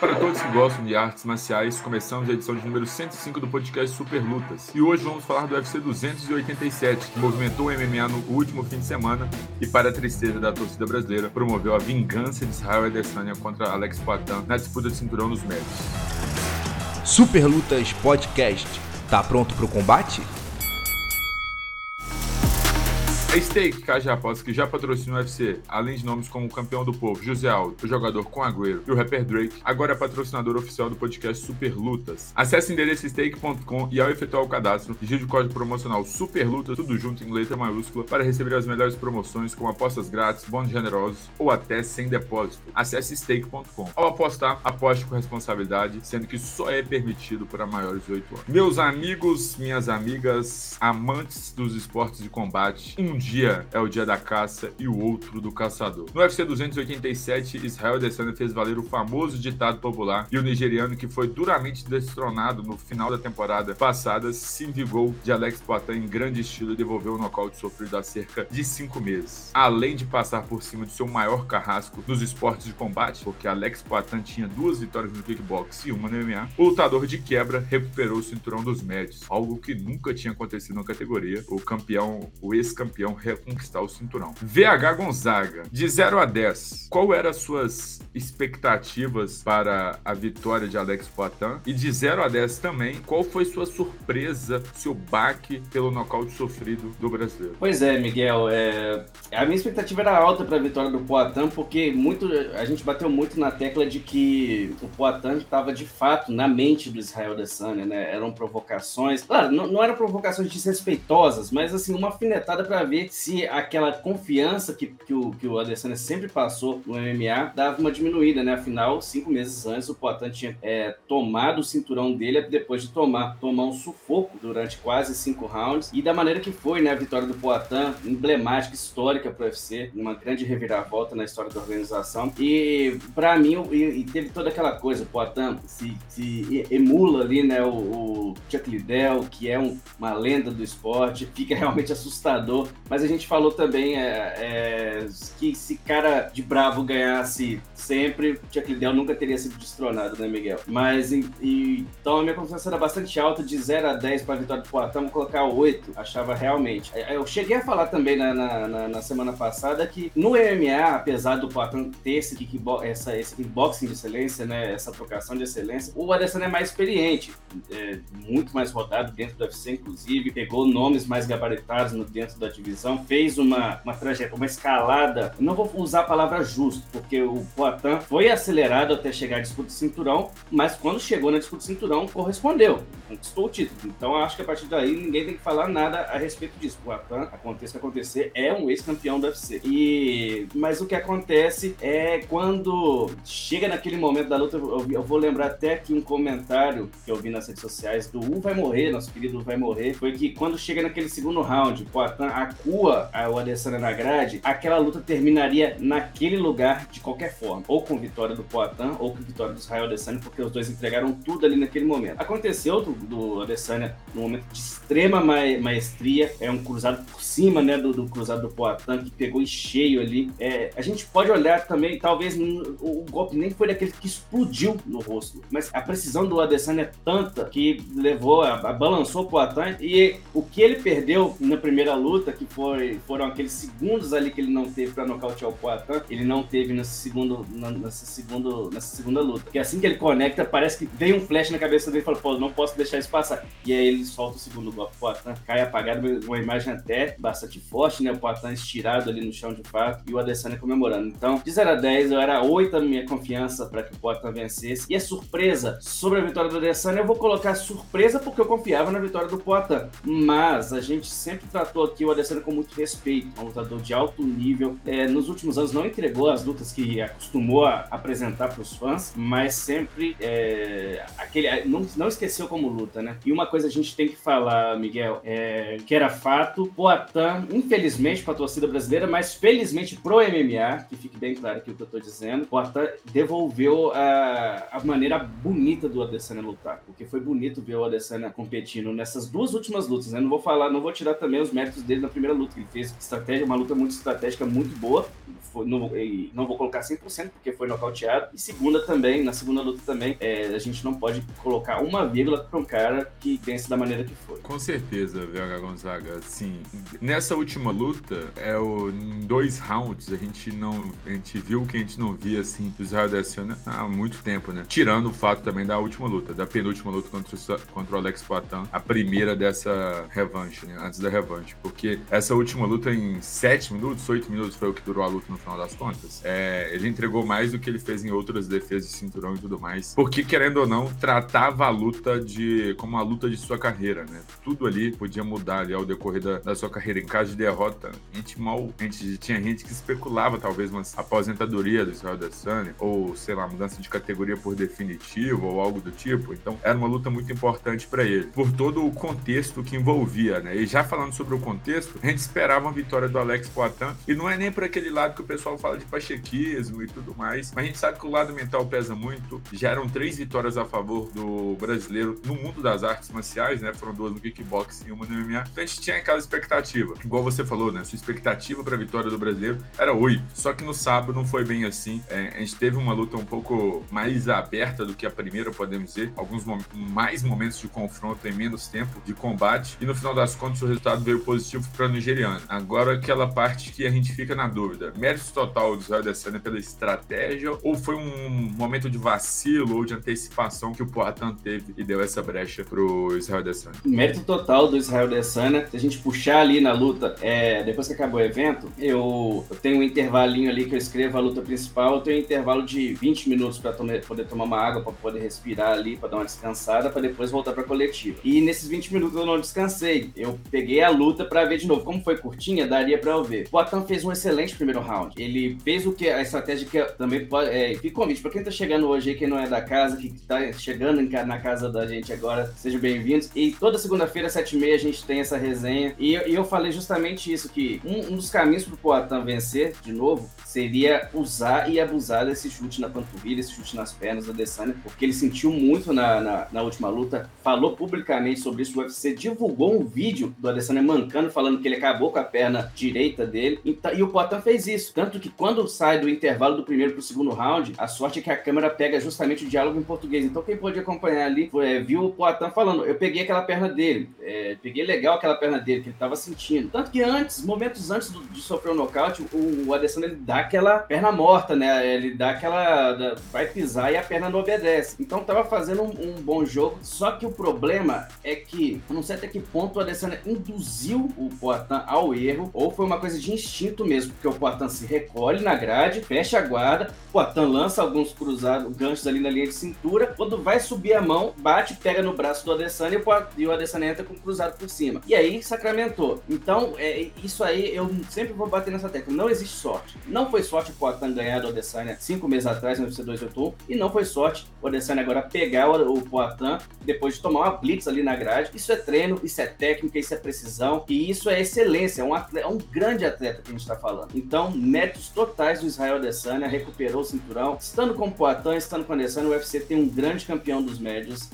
Para todos que gostam de artes marciais, começamos a edição de número 105 do podcast Super Lutas. E hoje vamos falar do UFC 287, que movimentou o MMA no último fim de semana e, para a tristeza da torcida brasileira, promoveu a vingança de Israel Adesanya contra Alex Poitin na disputa de cinturão nos médios. Super Lutas Podcast. Tá pronto para o combate? A Stake Cajá Apostas, que já patrocina o UFC, além de nomes como o campeão do povo, José Aldo, o jogador com Agüero e o rapper Drake, agora é patrocinador oficial do podcast Super Lutas. Acesse endereço stake.com e ao efetuar o cadastro, digite o código promocional Super Lutas, tudo junto em letra maiúscula, para receber as melhores promoções com apostas grátis, bônus generosos ou até sem depósito. Acesse stake.com. Ao apostar, aposte com responsabilidade, sendo que só é permitido para maiores de 8 anos. Meus amigos, minhas amigas, amantes dos esportes de combate, um dia é o dia da caça e o outro do caçador. No UFC 287, Israel Adesanya fez valer o famoso ditado popular e o nigeriano que foi duramente destronado no final da temporada passada se envigou de Alex Poitin em grande estilo e devolveu o nocaute sofrido há cerca de cinco meses. Além de passar por cima de seu maior carrasco nos esportes de combate, porque Alex Poitin tinha duas vitórias no kickbox e uma no MMA, o lutador de quebra recuperou o cinturão dos médios, algo que nunca tinha acontecido na categoria. O campeão, o ex-campeão reconquistar o cinturão. VH Gonzaga, de 0 a 10, qual eram as suas expectativas para a vitória de Alex Poitin? E de 0 a 10 também, qual foi sua surpresa, seu baque pelo nocaute sofrido do brasileiro? Pois é, Miguel, é... a minha expectativa era alta para a vitória do Poitin, porque muito a gente bateu muito na tecla de que o Poitin estava de fato na mente do Israel Adesanya, né? Eram provocações, claro, não, não eram provocações desrespeitosas, mas assim, uma afinetada para ver se aquela confiança que, que, o, que o Adesanya sempre passou no MMA dava uma diminuída, né? Afinal, cinco meses antes, o Poitin tinha é, tomado o cinturão dele depois de tomar, tomar um sufoco durante quase cinco rounds. E da maneira que foi, né? A vitória do Poitin, emblemática, histórica para o UFC, uma grande reviravolta na história da organização. E para mim, e, e, teve toda aquela coisa, o Poitin se, se emula ali, né? O, o Chuck Liddell, que é um, uma lenda do esporte, fica realmente assustador mas a gente falou também é, é, que se cara de bravo ganhasse sempre, Chuck Liddell nunca teria sido destronado, né, Miguel? Mas e, então a minha confiança era bastante alta, de 0 a 10 para a vitória do Poitin, vou colocar 8, achava realmente. Eu cheguei a falar também na, na, na semana passada que no MMA, apesar do Poitin ter esse, kickbo essa, esse kickboxing de excelência, né, essa trocação de excelência, o Adesanya é mais experiente, é, muito mais rodado dentro do UFC, inclusive, pegou nomes mais gabaritados no, dentro da divisão fez uma, uma trajetória, uma escalada. não vou usar a palavra justo, porque o Poitin foi acelerado até chegar à disputa de cinturão, mas quando chegou na disputa de cinturão, correspondeu, conquistou o título. Então acho que a partir daí ninguém tem que falar nada a respeito disso. O aconteça o que acontecer, é um ex-campeão do UFC. E, mas o que acontece é quando chega naquele momento da luta, eu, vou lembrar até que um comentário que eu vi nas redes sociais do U vai morrer, nosso querido U vai morrer, foi que quando chega naquele segundo round, o recua o Adesanya na grade, aquela luta terminaria naquele lugar de qualquer forma. Ou com vitória do Poitin, ou com vitória do Israel Adesanya, porque os dois entregaram tudo ali naquele momento. Aconteceu do, do Adesanya num momento de extrema ma maestria, é um cruzado por cima né, do, do cruzado do Poitin, que pegou em cheio ali. É, a gente pode olhar também, talvez o, o, golpe nem foi daquele que explodiu no rosto, mas a precisão do Adesanya é tanta que levou, a, a balançou o Poitin, e o que ele perdeu na primeira luta, que foi, foram aqueles segundos ali que ele não teve para nocautear o Poitin, ele não teve nesse segundo, nessa, segundo, nessa segunda luta. Porque assim que ele conecta, parece que vem um flash na cabeça dele e fala, pô, não posso deixar isso passar. E aí ele solta o segundo golpe, o Poitin cai apagado, uma imagem até bastante forte, né? O Poitin estirado ali no chão de fato e o Adesanya comemorando. Então, de 0 a 10, eu era 8 a minha confiança para que o Poitin vencesse. E a surpresa sobre a vitória do Adesanya, eu vou colocar surpresa porque eu confiava na vitória do Poitin. Mas a gente sempre tratou aqui o Adesanya com muito respeito, um lutador de alto nível. É, nos últimos anos não entregou as lutas que acostumou a apresentar para os fãs, mas sempre é, aquele não, não esqueceu como luta, né? E uma coisa a gente tem que falar, Miguel, é, que era fato, Poatan, infelizmente para a torcida brasileira, mas felizmente pro MMA, que fique bem claro aqui o que eu estou dizendo, Poatan devolveu a, a maneira bonita do Adesanya lutar, porque foi bonito ver o Adesanya competindo nessas duas últimas lutas, né? Não vou falar, não vou tirar também os méritos dele na primeira luta que ele fez, estratégia, uma luta muito estratégica, muito boa. Foi, não, não vou colocar 100% porque foi nocauteado. E segunda também, na segunda luta também, é, a gente não pode colocar uma vírgula para um cara que vence da maneira que foi. Com certeza, VH Gonzaga. Sim, nessa última luta, é o, em dois rounds, a gente não. A gente viu que a gente não via assim do Israel Adesanya há muito tempo, né? Tirando o fato também da última luta, da penúltima luta contra o, contra o Alex Poitin, a primeira dessa revanche, né? Antes da revanche. Porque essa última luta em sete minutos, oito minutos foi o que durou a luta no final das contas. É, ele entregou mais do que ele fez em outras defesas de cinturão e tudo mais. Porque, querendo ou não, tratava a luta de como a luta de sua carreira, né? Tudo ali podia mudar ali ao decorrer da, da sua carreira. Em caso de derrota, a gente mal. A gente tinha gente que especulava, talvez, uma aposentadoria do Israel Adesanya, ou, sei lá, mudança de categoria por definitivo, ou algo do tipo. Então, era uma luta muito importante para ele, por todo o contexto que envolvia, né? E já falando sobre o contexto, a gente esperava uma vitória do Alex Poitin, e não é nem por aquele lado que o pessoal fala de pachequismo e tudo mais, mas a gente sabe que o lado mental pesa muito. Já eram três vitórias a favor do brasileiro no mundo das artes marciais, né? Foram duas no kickboxing e uma no MMA. Então a gente tinha aquela expectativa, igual você falou, né? Sua expectativa para a vitória do brasileiro era oito. Só que no sábado não foi bem assim. É, a gente teve uma luta um pouco mais aberta do que a primeira, podemos dizer. Alguns mom mais momentos de confronto em menos tempo de combate. E no final das contas, o resultado veio positivo para o nigeriano. Agora, aquela parte que a gente fica na dúvida: mérito total do Israel Adesanya pela estratégia ou foi um momento de vacilo ou de antecipação que o Poatan teve e deu essa brecha pro Israel Adesanya? Mérito total do Israel Adesanya. Se a gente puxar ali na luta, é, depois que acabou o evento, eu, eu, tenho um intervalinho ali que eu escrevo a luta principal, eu tenho um intervalo de 20 minutos para poder tomar uma água, para poder respirar ali, para dar uma descansada, para depois voltar para coletiva. E nesses 20 minutos eu não descansei. Eu peguei a luta para ver de novo. Como foi curtinha, daria para eu ver. O fez um excelente primeiro round. Ele fez o que a estratégia que também pode. É, fica convite para quem tá chegando hoje aí, quem não é da casa, que tá chegando na casa da gente agora, sejam bem-vindos. E toda segunda-feira, sete e meia, a gente tem essa resenha. E, e eu falei justamente isso: que um, um dos caminhos pro Poatan vencer, de novo, seria usar e abusar desse chute na panturrilha, esse chute nas pernas da Adesanya, porque ele sentiu muito na, na, na, última luta, falou publicamente sobre isso, o UFC divulgou um vídeo do Adesanya mancando, falando que ele acabou com a perna direita dele, e, e o Poatan fez isso, tanto que quando sai do intervalo do primeiro pro segundo round, a sorte é que a câmera pega justamente o diálogo em português, então quem pôde acompanhar ali foi, é, viu o Poatan falando, eu peguei aquela perna dele, é, peguei legal aquela perna dele, que ele tava sentindo, tanto que antes, momentos antes do, de sofrer o nocaute, o, o Adesanya ele dá aquela perna morta, né? Ele dá aquela. vai pisar e a perna não obedece. Então tava fazendo um, um bom jogo. Só que o problema é que, não sei até que ponto o Adesanya induziu o Poitin ao erro, ou foi uma coisa de instinto mesmo, porque o Poitin se recolhe na grade, fecha a guarda, o Poitin lança alguns cruzados, ganchos ali na linha de cintura. Quando vai subir a mão, bate, pega no braço do Adesanya e o Adesanya entra com o cruzado por cima. E aí sacramentou. Então, é, isso aí eu sempre vou bater nessa tecla. Não existe sorte. Não foi sorte o Poitin ganhar do Adesanya cinco meses atrás no UFC 281 e não foi sorte o Adesanya agora pegar o, Poitin depois de tomar uma blitz ali na grade. Isso é treino, isso é técnica, isso é precisão e isso é excelência. É um, atleta, é um grande atleta que a gente está falando. Então, méritos totais do Israel Adesanya, recuperou o cinturão. Estando com o Poitin, estando com o Adesanya, o UFC tem um grande campeão dos médios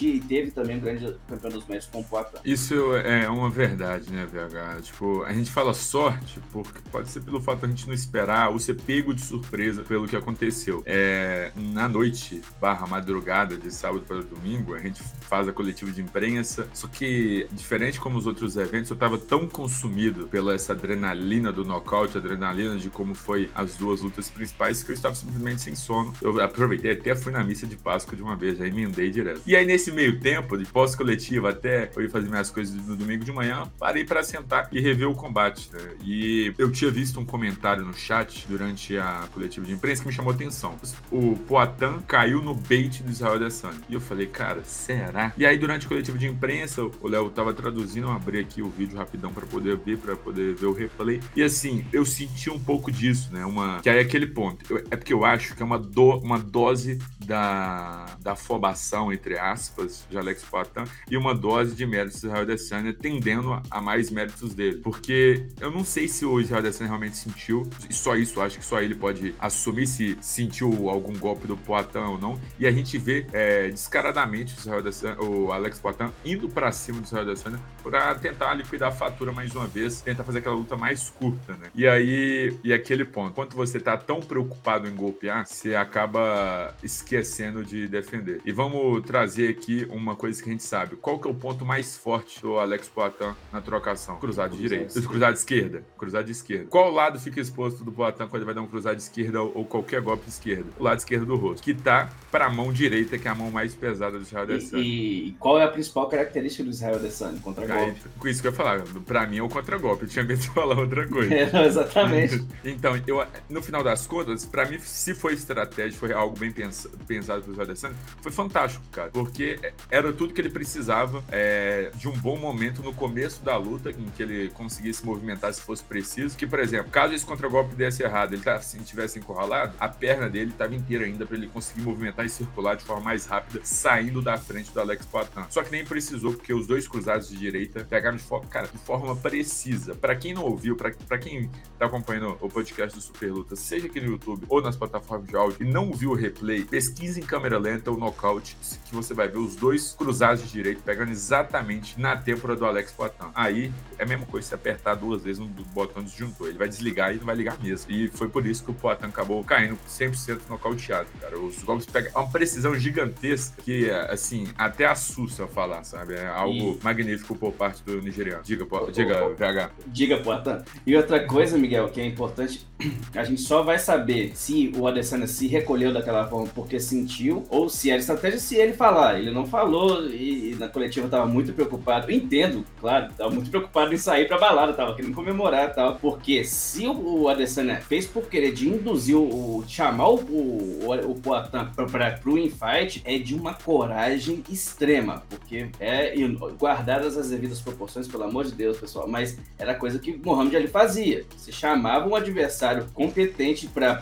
e, teve também um grande campeão dos médios com o Poitin. Isso é uma verdade, né, VH? Tipo, a gente fala sorte porque pode ser pelo fato a gente não esperar esperar ou ser pego de surpresa pelo que aconteceu. É, na noite barra madrugada de sábado para domingo, a gente faz a coletiva de imprensa, só que diferente como os outros eventos, eu estava tão consumido pela essa adrenalina do nocaute, adrenalina de como foi as duas lutas principais, que eu estava simplesmente sem sono. Eu aproveitei até fui na missa de Páscoa de uma vez, já emendei direto. E aí nesse meio tempo, de pós-coletiva até eu ir fazer minhas coisas no domingo de manhã, parei para sentar e rever o combate. Né? E eu tinha visto um comentário no chat chat durante a coletiva de imprensa que me chamou atenção. O Poatan caiu no bait do Israel Adesanya. E eu falei, cara, será? E aí, durante a coletiva de imprensa, o Léo tava traduzindo, eu abri aqui o vídeo rapidão para poder ver, para poder ver o replay. E assim, eu senti um pouco disso, né? Uma. Que aí é aquele ponto. Eu... É porque eu acho que é uma, do... uma dose da, da afobação, entre aspas, de Alex Poitin e uma dose de méritos do Israel Adesanya, tendendo a mais méritos dele. Porque eu não sei se o Israel Adesanya realmente sentiu, e só isso, acho que só ele pode assumir se sentiu algum golpe do Poitin ou não. E a gente vê é, descaradamente o, Israel Adesanya, o Alex Poitin indo para cima do Israel Adesanya para tentar liquidar a fatura mais uma vez, tentar fazer aquela luta mais curta, né? E aí, e aquele ponto, quando você tá tão preocupado em golpear, você acaba esquecendo de defender. E vamos trazer aqui uma coisa que a gente sabe. Qual que é o ponto mais forte do Alex Poitin na trocação? Cruzado de direita. Cruzado de esquerda. Cruzado de esquerda. Qual lado fica exposto do Poitin quando ele vai dar um cruzado de esquerda ou qualquer golpe de esquerda? O lado esquerdo do rosto. Que tá pra mão direita, que é a mão mais pesada do Israel Adesanya. E, e, qual é a principal característica do Israel Adesanya? Contra-golpe. Com isso que eu ia falar. Pra mim é o contra-golpe. Eu tinha medo de falar outra coisa. É, exatamente. então, eu, no final das contas, pra mim, se foi estratégia, foi algo bem pensado, pensado pelo Adesanya, foi fantástico, cara. Porque era tudo que ele precisava é, de um bom momento no começo da luta, em que ele conseguisse movimentar se fosse preciso. Que, por exemplo, caso esse contra-golpe desse errado, ele tá, se tivesse encurralado, a perna dele estava inteira ainda para ele conseguir movimentar e circular de forma mais rápida, saindo da frente do Alex Poitin. Só que nem precisou, porque os dois cruzados de direita pegaram de, cara, de forma precisa. Para quem não ouviu, para quem tá acompanhando o podcast do Super Luta, seja aqui no YouTube ou nas plataformas de áudio e não viu o replay, pesquise em câmera lenta o nocaute, que você vai ver os dois cruzados de direito pegando exatamente na têmpora do Alex Poitin. Aí é a mesma coisa se apertar duas vezes dos botões disjuntor. Ele vai desligar e não vai ligar mesmo. E foi por isso que o Poitin acabou caindo 100% nocauteado, cara. Os golpes pegam uma precisão gigantesca que, assim, até assusta falar, sabe? É algo e... magnífico por parte do nigeriano. Diga, diga, VH. Diga, Poitin. E outra coisa, Miguel, que é importante, a gente só vai saber se o Adesanya se recolheu daquela forma porque sentiu ou se era estratégia se ele falar. Ele não falou e, e na coletiva tava muito preocupado. Eu entendo, claro, tava muito preocupado em sair pra balada, tava querendo comemorar e tal. Porque se o Adesanya fez por querer de induzir o, chamar o, o, o Poitin pra, pra, pro infight, é de uma coragem extrema. Porque é guardadas as devidas proporções, pelo amor de Deus, pessoal. Mas era coisa que Mohamed Ali fazia. Você chamava um adversário competente pra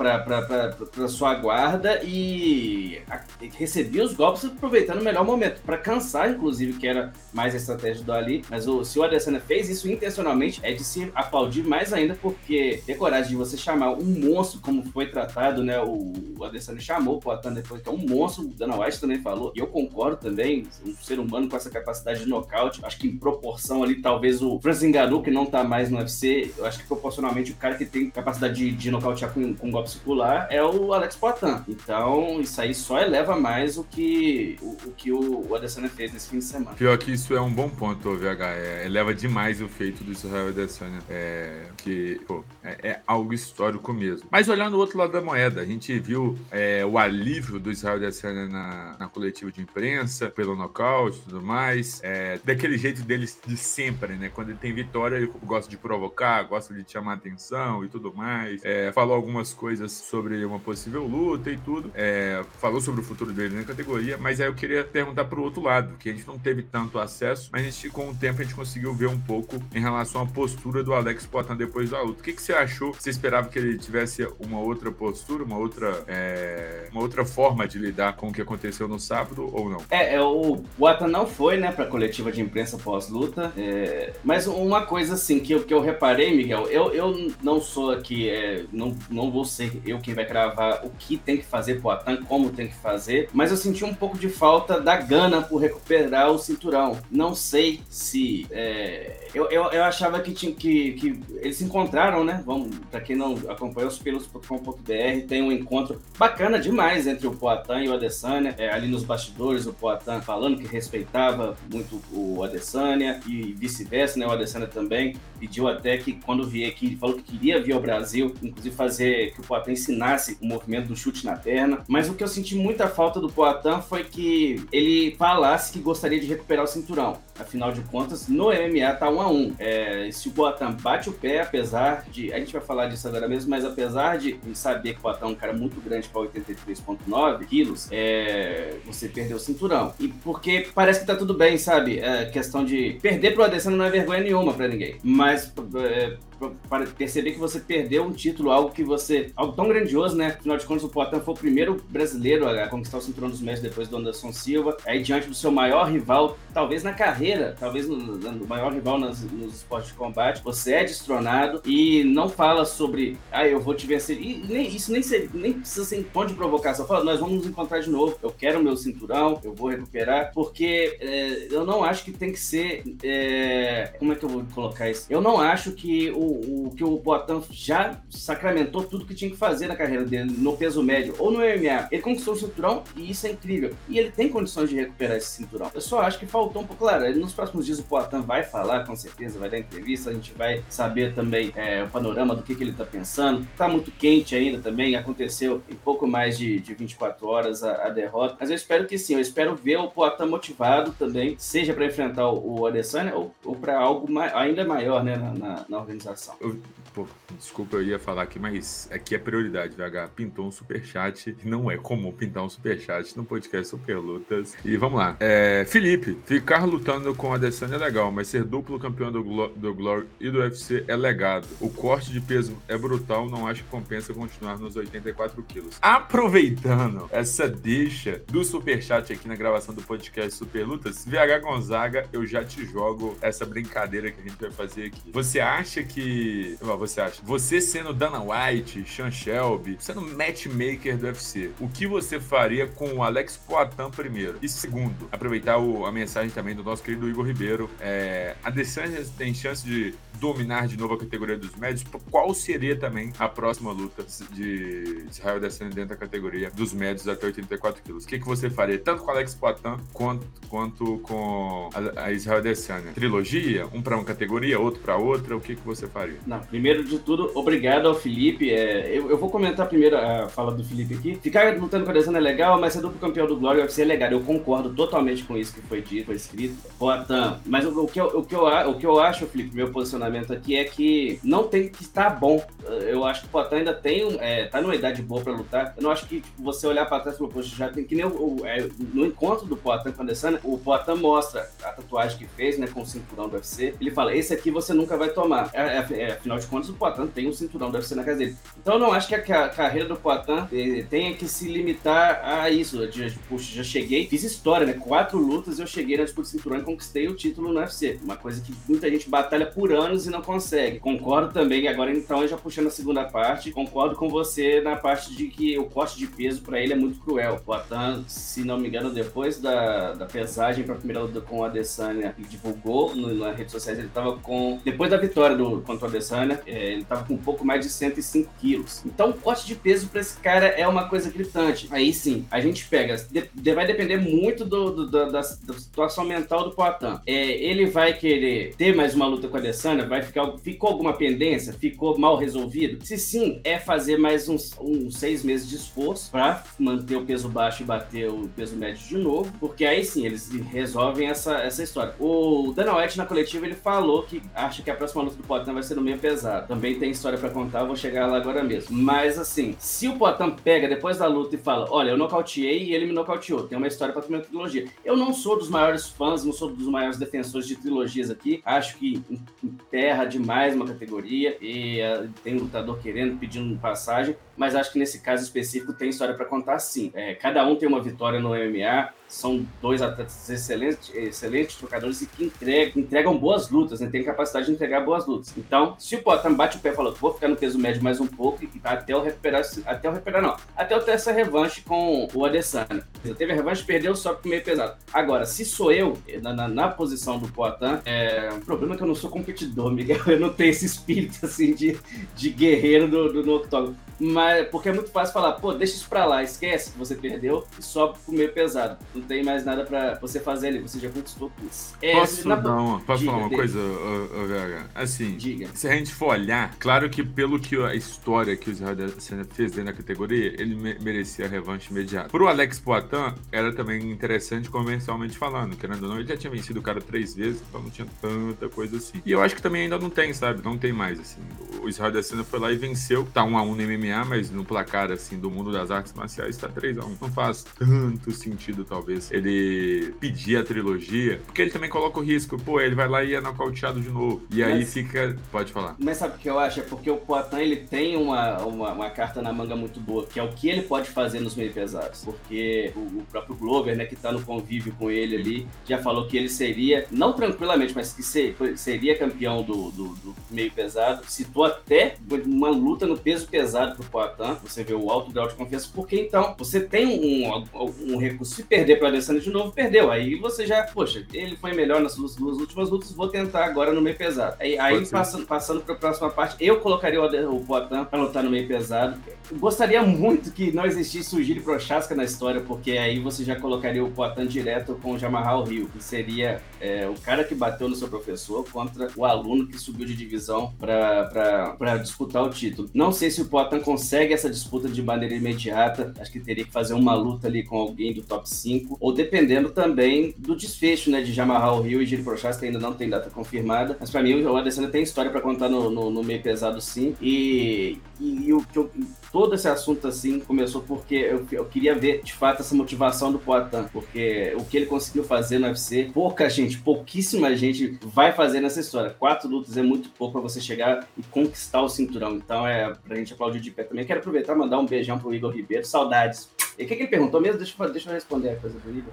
sua guarda e recebia os golpes aproveitando o melhor momento. Pra cansar, inclusive, que era mais a estratégia do Ali. Mas o, se o Adesanya fez isso intencionalmente, é de se aplaudir mais ainda, porque ter coragem de você chamar um monstro, como foi tratado, né? O, o Adesanya chamou o Poitin depois, que é um monstro, o Dana White também falou, e eu concordo também, um ser humano com essa capacidade de nocaute, acho que em proporção ali, talvez o Francis Ngannou, que não tá mais no UFC, eu acho que proporcionalmente o cara que tem capacidade de, de nocautear com, com golpe circular é o Alex Poitin. Então, isso aí só eleva mais o que o, o que o, Adesanya fez nesse fim de semana. Pior que isso é um bom ponto, VH. É, eleva demais o feito do Israel Adesanya. É, que pô, é, é, algo histórico mesmo. Mas olhando o outro lado da moeda, a gente viu é, o alívio do Israel Adesanya na, na coletiva de imprensa, pelo nocaute e tudo mais. É, daquele jeito deles de sempre, né? Quando ele tem vitória, ele gosta de provocar, gosta de chamar atenção e tudo mais. É, falou algumas coisas sobre uma possível luta e tudo. É, falou sobre o futuro dele na categoria, mas aí eu queria perguntar pro outro lado, que a gente não teve tanto acesso, mas a gente, com o tempo a gente conseguiu ver um pouco em relação à postura do Alex Poitin depois da luta. O que, que você achou? Você esperava que ele tivesse uma outra postura, uma outra, é, uma outra forma de lidar com o que aconteceu no sábado ou não? É, é o Poitin não foi, né, pra coletiva de imprensa pós-luta, é, mas uma coisa assim que eu, que eu reparei, Miguel, eu, eu não sou aqui, é, não, não vou ser eu quem vai cravar o que tem que fazer Poitin, como tem que fazer, mas eu senti um pouco de falta da gana por recuperar o cinturão. Não sei se. É, eu, eu, eu, achava que, tinha, que, que eles se encontraram, né? Vamos, pra quem não acompanhou os pelos.com.br, tem um encontro bacana demais entre o Poitin e o Adesanya. É, ali nos bastidores, o Poitin falando que respeitava muito o Adesanya e vice-versa, né? O Adesanya também pediu até que quando vier aqui, falou que queria vir ao Brasil, inclusive fazer que o Poitin ensinasse o movimento do chute na perna. Mas o que eu senti muita falta do Poitin foi que ele falasse que gostaria de recuperar o cinturão. Afinal de contas, no MMA tá 1 a 1 é, Se o Poitin bate o pé, apesar de. A gente vai falar disso agora mesmo, mas apesar de saber que o Poitin é um cara muito grande para 83,9 quilos, é, você perdeu o cinturão. E porque parece que tá tudo bem, sabe? É, questão de perder pro Adesanya não é vergonha nenhuma para ninguém. Mas é, para perceber que você perdeu um título, algo que você. algo tão grandioso, né? Afinal de contas, o Poitin foi o primeiro brasileiro a conquistar o cinturão dos médios depois do Anderson Silva. Aí diante do seu maior rival, talvez na carreira, talvez no, no maior rival nos, nos esportes de combate, você é destronado e não fala sobre, ah, eu vou te vencer. E nem, isso nem, ser, nem precisa ser em tom de provocação. Fala, nós vamos nos encontrar de novo, eu quero o meu cinturão, eu vou recuperar, porque é, eu não acho que tem que ser. É, como é que eu vou colocar isso? Eu não acho que o, o que o Poitin já sacramentou tudo que tinha que fazer na carreira dele, no peso médio ou no MMA. Ele conquistou o cinturão e isso é incrível. E ele tem condições de recuperar esse cinturão. Eu só acho que faltou um pouco. Claro, nos próximos dias o Poitin vai falar, com certeza, vai dar entrevista, a gente vai saber também é, o panorama do que, que ele tá pensando. Tá muito quente ainda também, aconteceu em pouco mais de, de 24 horas a, a derrota. Mas eu espero que sim, eu espero ver o Poitin motivado também, seja para enfrentar o, Adesanya ou, ou para algo mais, ainda maior né, na, na, na organização. Eu, pô, desculpa, eu ia falar aqui, mas aqui é prioridade, VH. Pintou um superchat, não é comum pintar um superchat no podcast Super Lutas. E vamos lá. É, Felipe, ficar lutando com a Adesanya é legal, mas ser duplo campeão do, Glo do Glory e do UFC é legado. O corte de peso é brutal, não acho que compensa continuar nos 84 quilos. Aproveitando essa deixa do superchat aqui na gravação do podcast Super Lutas, VH Gonzaga, eu já te jogo essa brincadeira que a gente vai fazer aqui. Você acha que. Você acha? Você sendo Dana White, Sean Shelby, sendo matchmaker do UFC, o que você faria com o Alex Poitin primeiro? E segundo, aproveitar o, a mensagem também do nosso querido Igor Ribeiro. É, a Adesanya tem chance de dominar de novo a categoria dos médios, qual seria também a próxima luta de Israel Adesanya dentro da categoria dos médios até 84 quilos? O que, que você faria, tanto com Alex Poitin quanto, quanto com a, a Israel Adesanya? Trilogia? Um para uma categoria, outro para outra? O que, que você faria? Não, primeiro de tudo, obrigado ao Felipe. É, eu, eu, vou comentar primeiro a fala do Felipe aqui. Ficar lutando com a Adesanya é legal, mas ser duplo campeão do Glória UFC é legal. Eu concordo totalmente com isso que foi dito, foi escrito. Poitin, mas o, o, que eu, o, que eu, o que eu acho, Felipe, meu posicionamento aqui é que não tem que estar bom. Eu acho que o Poitin ainda tem, é, tá numa idade boa para lutar. Eu não acho que tipo, você olhar para trás e falar, poxa, já tem que nem o, o é, no encontro do Poitin com a Adesanya, o Poitin mostra a tatuagem que fez, né, com o cinturão do UFC. Ele fala, esse aqui você nunca vai tomar. É, é, é afinal de contas, o Poitin tem um cinturão do UFC na casa dele. Então eu não acho que a, a carreira do Poitin eh, tenha que se limitar a isso. De, já cheguei, fiz história, né? Quatro lutas eu cheguei na disputa de cinturão e conquistei o título no UFC. Uma coisa que muita gente batalha por anos e não consegue. Concordo também, agora então, já puxando a segunda parte, concordo com você na parte de que o corte de peso para ele é muito cruel. O Poitin, se não me engano, depois da, da pesagem para a primeira luta com o Adesanya, ele divulgou no, nas redes sociais, ele estava com, depois da vitória do, contra o Adesanya, é, ele estava com um pouco mais de 105 quilos. Então, o corte de peso para esse cara é uma coisa gritante. Aí sim, a gente pega, de, vai depender muito do, do, da, da, situação mental do Poitin. É, ele vai querer ter mais uma luta com o Adesanya, vai ficar Ficou alguma pendência? Ficou mal resolvido? Se sim, é fazer mais uns, uns seis meses de esforço para manter o peso baixo e bater o peso médio de novo, porque aí sim eles resolvem essa, essa história. O Dana White na coletiva ele falou que acha que a próxima luta do Poitin vai ser no meio pesado. Também tem história para contar, vou chegar lá agora mesmo. Mas assim, se o Poitin pega depois da luta e fala: Olha, eu nocauteei e ele me nocauteou, tem uma história para uma trilogia. Eu não sou dos maiores fãs, não sou dos maiores defensores de trilogias aqui, acho que enterra demais mais uma categoria e uh, tem lutador querendo, pedindo passagem, mas acho que nesse caso específico tem história para contar sim. É, cada um tem uma vitória no MMA, são dois atletas excelentes, excelentes trocadores e que entregam, entregam boas lutas, né? tem capacidade de entregar boas lutas. Então, se o Poitin bate o pé e fala, vou ficar no peso médio mais um pouco, e até eu recuperar, até eu recuperar não, até eu ter essa revanche com o Adesanya. Teve a revanche, perdeu só pro meio pesado. Agora, se sou eu, na, na, na posição do Poitin, é, o problema é que eu não sou competidor, Miguel, eu não tenho esse espírito, assim, de, de guerreiro do, do, no octógono. Mas, porque é muito fácil falar, pô, deixa isso pra lá, esquece que você perdeu e pro meio pesado não tem mais nada para você fazer ali, você já conquistou tudo. É, posso na... dar uma, posso Diga, falar uma coisa, VH? Assim, Diga. se a gente for olhar, claro que pelo que a história que o Israel fez dentro da categoria, ele merecia a revanche imediata. Pro Alex Poitin, era também interessante comercialmente falando, querendo ou não, ele já tinha vencido o cara três vezes, então não tinha tanta coisa assim. E eu acho que também ainda não tem, sabe? Não tem mais, assim. O Israel Adesanya foi lá e venceu, tá um a um no MMA, mas mas no placar, assim, do mundo das artes marciais tá 3x1. Não faz tanto sentido, talvez, ele pedir a trilogia, porque ele também coloca o risco, pô, ele vai lá e é nocauteado de novo. E aí mas, fica. Pode falar. Mas sabe o que eu acho? É porque o Poitin, ele tem uma, uma, uma, carta na manga muito boa, que é o que ele pode fazer nos meio pesados. Porque o, o próprio Glover, né, que tá no convívio com ele ali, já falou que ele seria, não tranquilamente, mas que ser, seria campeão do, do, do, meio pesado. Citou até uma luta no peso pesado pro Poitin. Você vê o alto grau de confiança, porque então você tem um, um, um recurso. Se perder para Alessandro de novo, perdeu. Aí você já, poxa, ele foi melhor nas duas, duas últimas lutas, vou tentar agora no meio pesado. Aí, aí passando, passando para a próxima parte, eu colocaria o, o Poitin para lutar no meio pesado. Eu gostaria muito que não existisse o Giri Prochaska na história, porque aí você já colocaria o Poitin direto com o Jamarral Rio, que seria é, o cara que bateu no seu professor contra o aluno que subiu de divisão para disputar o título. Não sei se o Poitin consegue essa disputa de maneira imediata, acho que teria que fazer uma luta ali com alguém do top 5, ou dependendo também do desfecho, né, de Jamarral Rio e Giri Prochaska, ainda não tem data confirmada, mas para mim o Adesanya tem história para contar no, no, no, meio pesado sim, e, e, e o que eu todo esse assunto assim começou porque eu, eu, queria ver de fato essa motivação do Poitin, porque o que ele conseguiu fazer no UFC, pouca gente, pouquíssima gente vai fazer nessa história. Quatro lutas é muito pouco para você chegar e conquistar o cinturão. Então é pra gente aplaudir de pé também. Quero aproveitar e mandar um beijão pro Igor Ribeiro. Saudades. E o que, que, ele perguntou mesmo? Deixa deixa eu responder a coisa do Igor.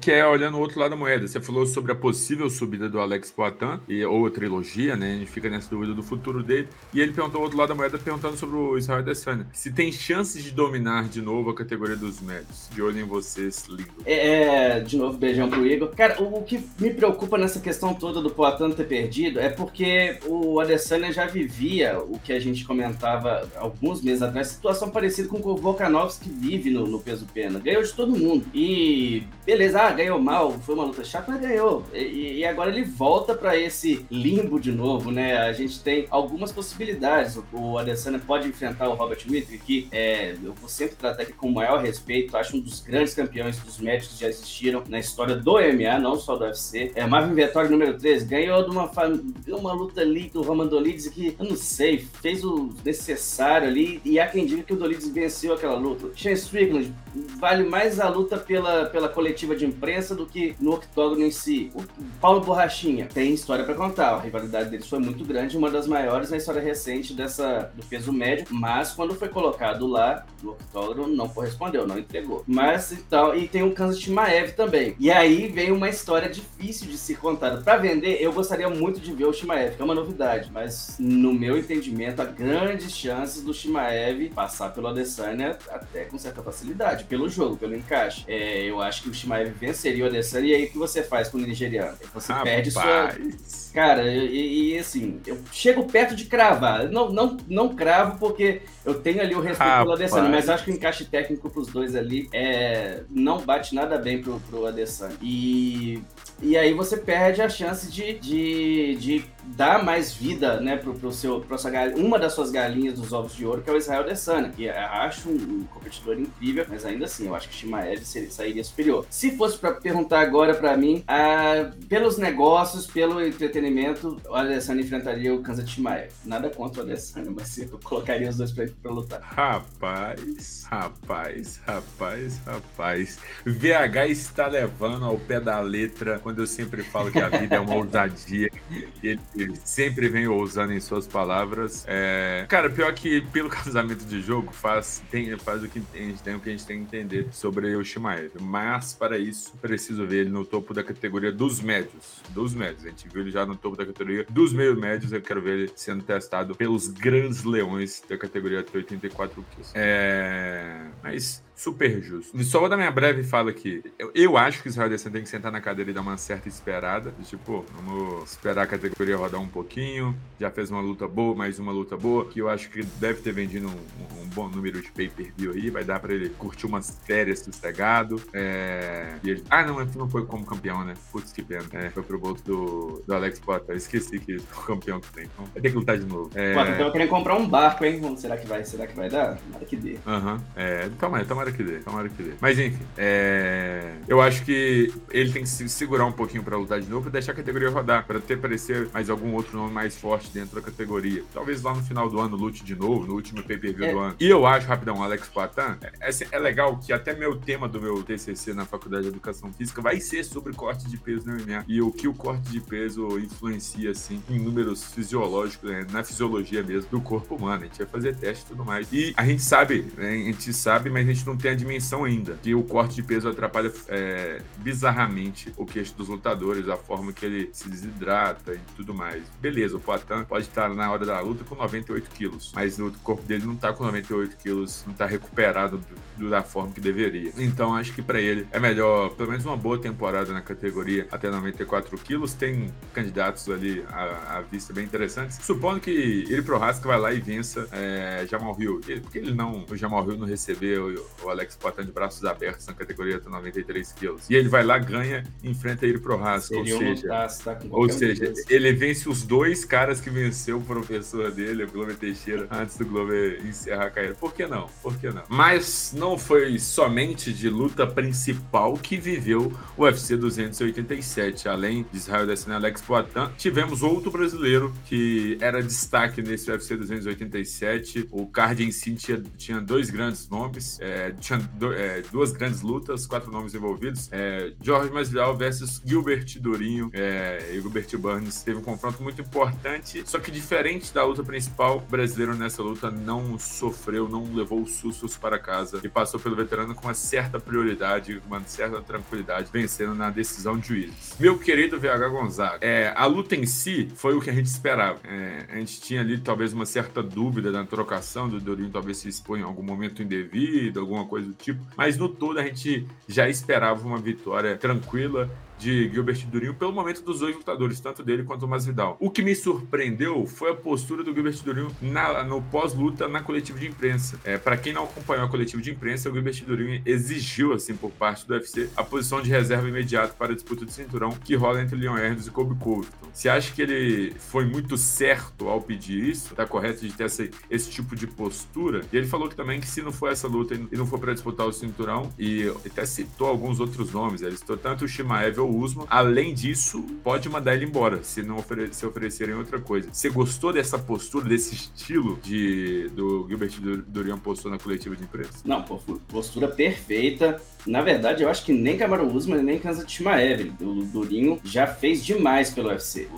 Que é olhando o outro lado da moeda. Você falou sobre a possível subida do Alex Poitin, e, ou a trilogia, né? A gente fica nessa dúvida do futuro dele. E ele perguntou o outro lado da moeda, perguntando sobre o Israel Adesanya. Se tem chances de dominar de novo a categoria dos médios. De olho em vocês, lindo. É, é, de novo, beijão pro Igor. Cara, o, o que me preocupa nessa questão toda do Poitin ter perdido é porque o Adesanya já vivia o que a gente comentava alguns meses atrás, situação parecida com o Volkanovski que vive no, no peso pena. Ganhou de todo mundo. E beleza, ah, ganhou mal, foi uma luta chata, mas ganhou. E, e agora ele volta para esse limbo de novo, né? A gente tem algumas possibilidades. O Adesanya pode enfrentar o Robert Mitri, que é, eu vou sempre tratar aqui com o maior respeito, acho um dos grandes campeões dos médicos que já existiram na história do MMA, não só do UFC. É, Marvin Vettori, número 13, ganhou de uma, uma luta ali do Roman Dolidze que, eu não sei, fez o necessário ali, e há quem diga que o Dolidze venceu aquela luta. Shane Strickland, vale mais a luta pela, pela coletiva de imprensa do que no octógono em si. O Paulo Borrachinha tem história para contar. A rivalidade deles foi muito grande, uma das maiores na história recente dessa do peso médio, mas quando foi colocado lá no octógono não correspondeu, não entregou. Mas então, e tem o Kansas Shimaev também. E aí vem uma história difícil de ser contada. Para vender, eu gostaria muito de ver o Shimaev, que é uma novidade, mas no meu entendimento, há grandes chances do Shimaev passar pelo Adesanya até com certa facilidade, pelo jogo, pelo encaixe. É, eu acho que o Shimaev venceria o Adesanya, e aí o que você faz com o nigeriano? Você Rapaz. perde sua... Cara, e, e, assim, eu chego perto de cravar. Não, não, não cravo porque eu tenho ali o respeito Rapaz. pelo Adesanya, mas acho que o encaixe técnico pros dois ali é, não bate nada bem pro, pro Adesanya. E, e aí você perde a chance de, de, de dar mais vida, né, pro, pro seu, pro sua galinha, uma das suas galinhas dos ovos de ouro, que é o Israel Adesanya, que acho um, competidor incrível, mas ainda assim, eu acho que Shimaev sairia superior. Se fosse para perguntar agora para mim, ah, pelos negócios, pelo entretenimento, o Adesanya enfrentaria o Kansas Shimaev. Nada contra o Adesanya, mas eu colocaria os dois pra, pra lutar. Rapaz, rapaz, rapaz, rapaz. VH está levando ao pé da letra quando eu sempre falo que a vida é uma ousadia. Ele sempre vem ousando em suas palavras. É... Cara, pior que pelo casamento de jogo faz, tem, faz o que a gente tem, o que a gente tem que entender sobre o Shimaev. Mas para isso, preciso ver ele no topo da categoria dos médios. Dos médios. A gente viu ele já no topo da categoria dos meio médios. Eu quero ver ele sendo testado pelos grandes leões da categoria de 84 quilos. É... Mas super justo. Só vou dar minha breve fala aqui. Eu, eu acho que o Israel Adesanya tem que sentar na cadeira e dar uma certa esperada. Tipo, vamos esperar a categoria rodar um pouquinho. Já fez uma luta boa, mais uma luta boa. Que eu acho que deve ter vendido um, um bom número de pay-per-view aí. Vai dar pra ele curtir umas férias sossegado. É... Ele... Ah, não, não foi como campeão, né? Putz, que pena. É, foi pro bolso do, do Alex Potter. Esqueci que o campeão que tem. Então, vai ter que lutar de novo. É... Pô, então eu queria comprar um barco, hein? Será que vai, será que vai dar? Nada que dê. Aham. Uhum. É, calma aí, tomara que dê, tomara que dê. Mas enfim, é... eu acho que ele tem que se segurar um pouquinho pra lutar de novo e deixar a categoria rodar, pra ter parecer mais algum outro nome mais forte dentro da categoria. Talvez lá no final do ano lute de novo, no último pay-per-view é. do ano. E eu acho, rapidão, Alex Poitin, é, é, é legal que até meu tema do meu TCC na Faculdade de Educação Física vai ser sobre corte de peso no MMA e o que o corte de peso influencia, assim, em números fisiológicos, né, na fisiologia mesmo do corpo humano. A gente vai fazer teste e tudo mais. E a gente sabe, né, a gente sabe, mas a gente não tem a dimensão ainda, que o corte de peso atrapalha é, bizarramente o queixo dos lutadores, a forma que ele se desidrata e tudo mais. Beleza, o Poitin pode estar na hora da luta com 98 quilos, mas o corpo dele não tá com 98 quilos, não tá recuperado do, da forma que deveria. Então acho que para ele é melhor, pelo menos uma boa temporada na categoria até 94 quilos. Tem candidatos ali à, à vista bem interessantes. Supondo que ele pro Rasca vai lá e vença é, Jamal Hill. Porque ele não, o Jamal Hill não recebeu o Alex Poitin de braços abertos na categoria até 93 quilos. E ele vai lá, ganha enfrenta ele pro Rasca. Ou seja, tá, tá ou seja ele vence os dois caras que venceu o professor dele, o Glover Teixeira, antes do Glover encerrar a carreira. Por que não? Por que não? Mas não foi somente de luta principal que viveu o UFC 287. Além de Israel Dessina Alex Poitin, tivemos outro brasileiro que era destaque nesse UFC 287. O card em si tinha, tinha dois grandes nomes, é, tinha do, é, duas grandes lutas, quatro nomes envolvidos. É, Jorge Masvidal versus Gilbert Durinho é, e Gilbert Burns. Teve um confronto muito importante, só que diferente da luta principal, o brasileiro nessa luta não sofreu, não levou sustos para casa e passou pelo veterano com uma certa prioridade, uma certa tranquilidade, vencendo na decisão de juízes. Meu querido VH Gonzaga, é, a luta em si foi o que a gente esperava. É, a gente tinha ali talvez uma certa dúvida na trocação do Dorinho, talvez se expõe em algum momento indevido, alguma coisa do tipo, mas no todo a gente já esperava uma vitória tranquila de Gilbert Durinho pelo momento dos dois lutadores, tanto dele quanto o Masvidal. O que me surpreendeu foi a postura do Gilbert Durinho na, no pós-luta na coletiva de imprensa. É, para quem não acompanhou a coletiva de imprensa, o Gilbert Durinho exigiu, assim, por parte do UFC, a posição de reserva imediata para a disputa de cinturão que rola entre Leon Edwards e Kobe Covington. Você acha que ele foi muito certo ao pedir isso? Tá correto de ter essa, esse tipo de postura? E ele falou que também que se não for essa luta e não for para disputar o cinturão, e até citou alguns outros nomes, ele citou tanto o Shimaev ou Usman. Além disso, pode mandar ele embora se não ofere se oferecerem outra coisa. Você gostou dessa postura, desse estilo de do Gilbert Durian postou na coletiva de imprensa? Não, postura perfeita. Na verdade, eu acho que nem Camaro Usman nem Kansas Shimaev, o Durinho já fez demais pelo UFC. O,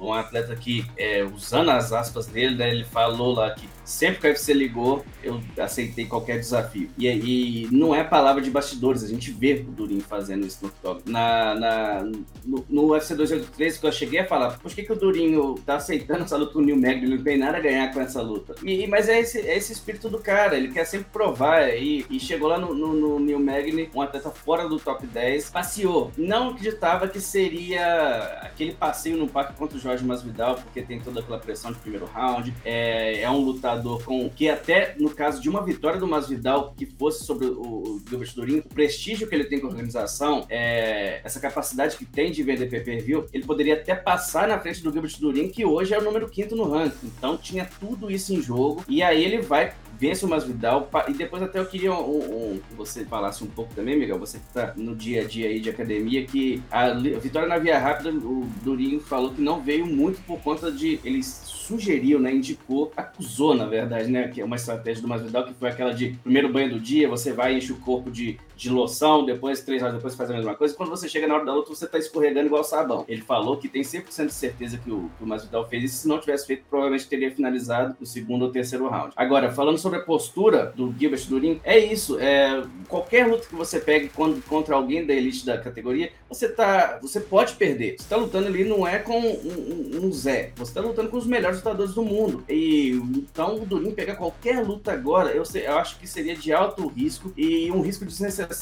o, um atleta que, é, usando as aspas dele, né, ele falou lá que sempre que o UFC ligou, eu aceitei qualquer desafio. E, e não é palavra de bastidores, a gente vê o Durinho fazendo isso no octógono. Na, na, no, no UFC 283, que eu cheguei a falar, por que, que o Durinho tá aceitando essa luta com o Neil Magny? Ele não tem nada a ganhar com essa luta. E, mas é esse, é esse espírito do cara, ele quer sempre provar. E, e chegou lá no, no, no Neil Magny, um atleta fora do top 10, passeou. Não acreditava que seria aquele passeio no parque contra o Jorge Masvidal, porque tem toda aquela pressão de primeiro round. É, é um lutador com que até no caso de uma vitória do Masvidal que fosse sobre o, o Gilbert Durinho, o prestígio que ele tem com a organização, é, essa capacidade que tem de vender pay-per-view, ele poderia até passar na frente do Gilbert Durinho, que hoje é o número quinto no ranking. Então tinha tudo isso em jogo e aí ele vai vence o Masvidal. E depois até eu queria um, um, que você falasse um pouco também, Miguel, você que tá no dia a dia aí de academia, que a vitória na Via Rápida, o Durinho falou que não veio muito por conta de. Ele sugeriu, né? Indicou, acusou, na verdade, né? Que é uma estratégia do Masvidal, que foi aquela de primeiro banho do dia, você vai e enche o corpo de, de loção, depois, três horas depois, faz a mesma coisa. Quando você chega na hora da luta, você tá escorregando igual sabão. Ele falou que tem 100% de certeza que o, o Masvidal fez isso. Se não tivesse feito, provavelmente teria finalizado no segundo ou terceiro round. Agora, falando sobre a postura do Gilbert Durin, é isso. É, qualquer luta que você pegue contra alguém da elite da categoria, você tá, você pode perder. Você tá lutando ali não é com um, um, um Zé, você tá lutando com os melhores lutadores do mundo. E então o Durin pegar qualquer luta agora, eu, eu acho que seria de alto risco e um risco desnecessário.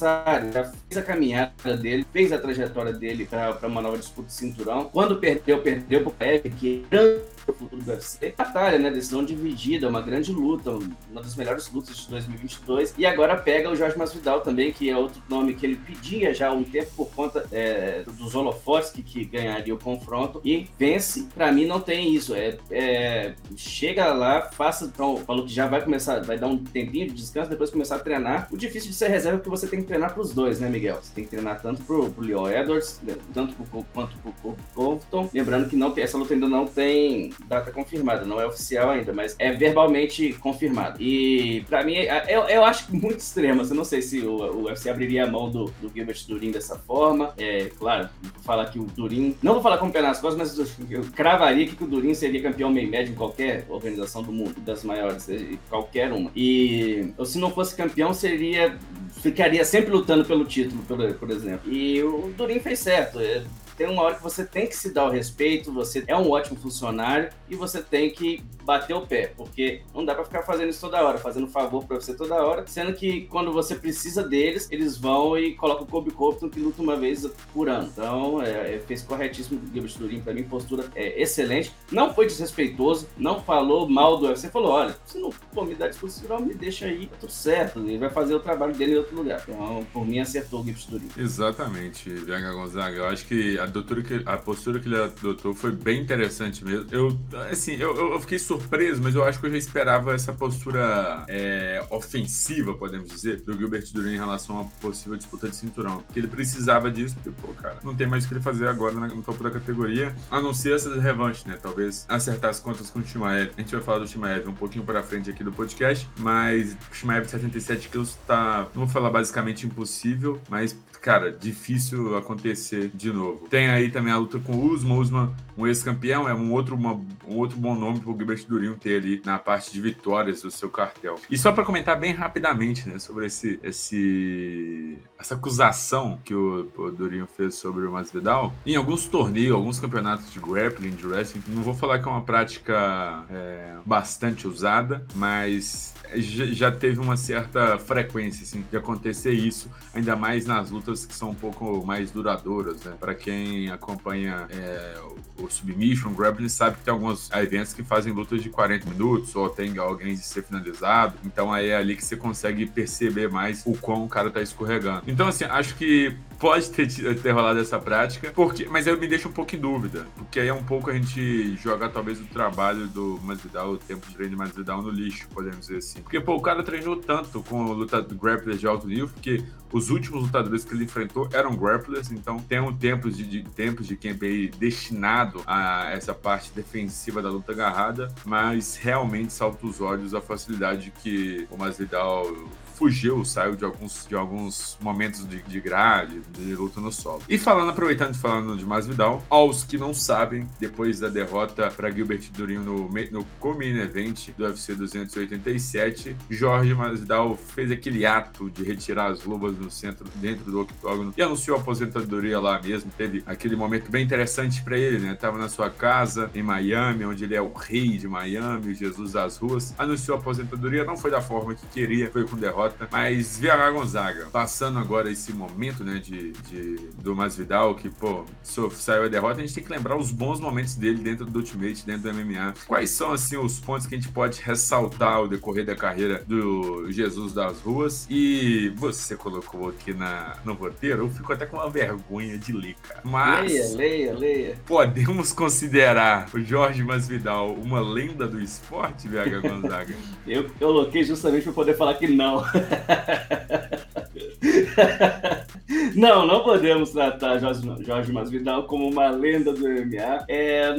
Já fez a caminhada dele, fez a trajetória dele para uma nova disputa de cinturão. Quando perdeu, perdeu pro Pepe, que é o futuro do UFC. Batalha, né? Decisão dividida, uma grande luta, uma das melhores lutas de 2022. E agora pega o Jorge Masvidal também, que é outro nome que ele pedia já há um tempo por conta é, dos holofotes que, que ganharia o confronto e vence. Para mim não tem isso. É, é, chega lá, faça. Então, falou que já vai começar, vai dar um tempinho de descanso, depois começar a treinar. O difícil de ser reserva é que você tem que treinar para os dois, né, Miguel? Você tem que treinar tanto pro, pro Leon Edwards, tanto pro, quanto pro Compton. Lembrando que não, essa luta ainda não tem data confirmada, não é oficial ainda, mas é verbalmente confirmado. E para mim, é, eu, eu acho muito extremo. Eu não sei se o, o UFC abriria a mão do, do Gilbert Durin dessa forma. É claro, vou falar que o Durin. Não vou falar como pé nas costas, mas eu cravaria que o Durin seria campeão meio médio em qualquer organização do mundo, das maiores, qualquer uma. E se não fosse campeão, seria. Ficaria sempre lutando pelo título, por, por exemplo. E o Durin fez certo. É, tem uma hora que você tem que se dar o respeito, você é um ótimo funcionário e você tem que bater o pé, porque não dá para ficar fazendo isso toda hora, fazendo favor para você toda hora, sendo que quando você precisa deles, eles vão e colocam o Kobe Compton que luta uma vez por ano. Então, é, é fez corretíssimo o Gilbert Durin, para mim, postura é excelente. Não foi desrespeitoso, não falou mal do UFC, falou: olha, se não for me dar disposição, me deixa aí, tá tudo certo, ele vai fazer o trabalho dele em outro lugar. Então, por mim, acertou o Gilbert Durin. Exatamente, Vega Gonzaga. Eu acho que a, doutora a postura que ele adotou foi bem interessante mesmo. Eu, assim, eu, eu fiquei surpreso, mas eu acho que eu já esperava essa postura é, ofensiva, podemos dizer, do Gilbert Duran em relação a possível disputa de cinturão. Que ele precisava disso, porque, pô, cara, não tem mais o que ele fazer agora no topo da categoria, a não ser essas revanches, né? Talvez acertar as contas com o Shimaev. A gente vai falar do Shimaev um pouquinho para frente aqui do podcast, mas o Shimaev de 77 quilos tá, não vou falar basicamente impossível, mas cara, difícil acontecer de novo. Tem aí também a luta com o Usman. Usman, um ex-campeão, é um outro, uma, um outro bom nome pro Gilbert Durinho ter ali na parte de vitórias do seu cartel. E só para comentar bem rapidamente, né, sobre esse, esse, essa acusação que o, o Durinho fez sobre o Masvidal, em alguns torneios, alguns campeonatos de grappling, de wrestling, não vou falar que é uma prática é, bastante usada, mas já teve uma certa frequência assim, de acontecer isso, ainda mais nas lutas que são um pouco mais duradouras, né? Para quem acompanha é, o, Submission, o Grappling, sabe que tem alguns eventos que fazem lutas de 40 minutos ou tem alguém de ser finalizado, então aí é ali que você consegue perceber mais o quão o cara tá escorregando. Então, assim, acho que pode ter, ter rolado essa prática, porque, mas eu me deixo um pouco em dúvida, porque aí é um pouco a gente jogar talvez o trabalho do Masvidal, o tempo de treino de Masvidal no lixo, podemos dizer assim. Porque, pô, o cara treinou tanto com o lutador grapplers de alto nível, porque os últimos lutadores que ele enfrentou eram grapplers, então tem um tempo de, de de camp aí destinado a essa parte defensiva da luta agarrada, mas realmente salta os olhos a facilidade que o Masvidal fugiu, saiu de alguns, de alguns momentos de, de grade, de luta no solo. E falando, aproveitando falando de Masvidal, aos que não sabem, depois da derrota para Gilbert Durinho no, no co-main event do UFC 287, Jorge Masvidal fez aquele ato de retirar as luvas no centro, dentro do octógono e anunciou a aposentadoria lá mesmo. Teve aquele momento bem interessante para ele, né? Tava na sua casa em Miami, onde ele é o rei de Miami, o Jesus das ruas. Anunciou a aposentadoria, não foi da forma que queria, foi com derrota derrota. Mas VH Gonzaga, passando agora esse momento, né, de, de do Masvidal, que, pô, saiu a derrota, a gente tem que lembrar os bons momentos dele dentro do Ultimate, dentro do MMA. Quais são, assim, os pontos que a gente pode ressaltar ao decorrer da carreira do Jesus das Ruas? E você colocou aqui na, no roteiro, eu fico até com uma vergonha de ler, cara. Mas... Leia, leia, leia. Podemos considerar o Jorge Masvidal uma lenda do esporte, VH Gonzaga? eu coloquei justamente para poder falar que não. Não, não podemos tratar Jorge, Jorge Masvidal como uma lenda do MMA. É,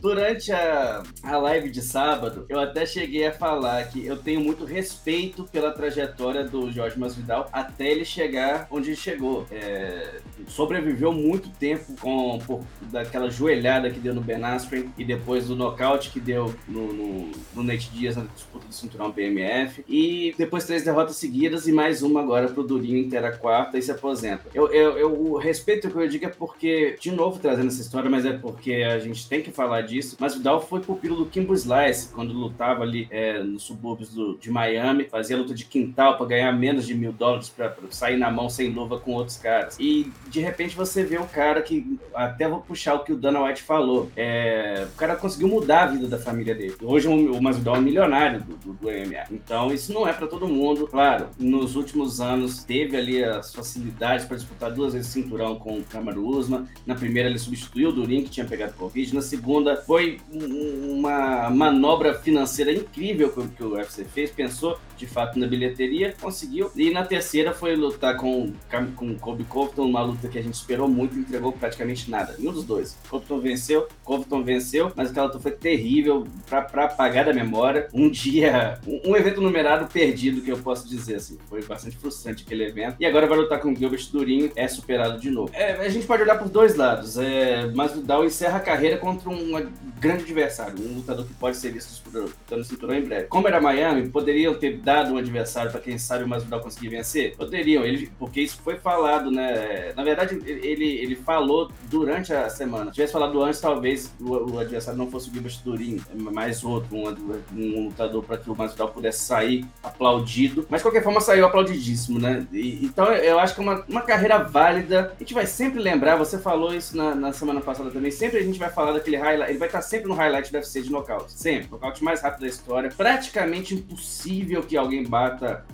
durante a, a live de sábado, eu até cheguei a falar que eu tenho muito respeito pela trajetória do Jorge Masvidal até ele chegar onde ele chegou. É, sobreviveu muito tempo com por, daquela joelhada que deu no Ben Askren e depois do nocaute que deu no, no, no Nate Diaz na disputa do cinturão BMF. E depois três derrotas seguidas e mais uma agora pro Durinho inteira quarta e se aposenta. Eu, eu, eu respeito o que eu digo é porque, de novo trazendo essa história, mas é porque a gente tem que falar disso. Mas Vidal foi pupilo do Kimbo Slice quando lutava ali é, nos subúrbios do, de Miami, fazia luta de quintal para ganhar menos de mil dólares para sair na mão sem luva com outros caras. E de repente você vê o cara que, até vou puxar o que o Dana White falou, é, o cara conseguiu mudar a vida da família dele. Hoje o Masvidal é um milionário do, do, do MMA. Então isso não é para todo mundo. Claro, nos últimos anos teve ali as facilidades para disputar duas vezes cinturão com o Kamaru Usman. Na primeira ele substituiu o Durin, que tinha pegado Covid. Na segunda foi uma manobra financeira incrível que o UFC fez. Pensou de fato na bilheteria, conseguiu. E na terceira foi lutar com, com Kobe Covington, uma luta que a gente esperou muito e entregou praticamente nada. Nenhum dos dois. Covington venceu, Covington venceu, mas aquela luta foi terrível para apagar da memória. Um dia, um, um, evento numerado perdido, que eu posso dizer assim. Foi bastante frustrante aquele evento. E agora vai lutar com o Gilbert Durinho, é superado de novo. É, a gente pode olhar por dois lados. É, mas o Dow encerra a carreira contra um, grande adversário, um lutador que pode ser visto disputando cinturão em breve. Como era Miami, poderiam ter dado dado um adversário para quem sabe o Masvidal conseguir vencer? Poderiam, ele, porque isso foi falado, né? Na verdade, ele, ele falou durante a semana. Se tivesse falado antes, talvez o, o adversário não fosse o Gilbert Durin, mais outro, um, um lutador para que o Masvidal pudesse sair aplaudido. Mas de qualquer forma, saiu aplaudidíssimo, né? E, então eu acho que é uma, uma carreira válida. A gente vai sempre lembrar, você falou isso na, na semana passada também, sempre a gente vai falar daquele highlight, ele vai estar sempre no highlight do UFC de nocaute. Sempre. Nocaute mais rápido da história. Praticamente impossível que alguém bata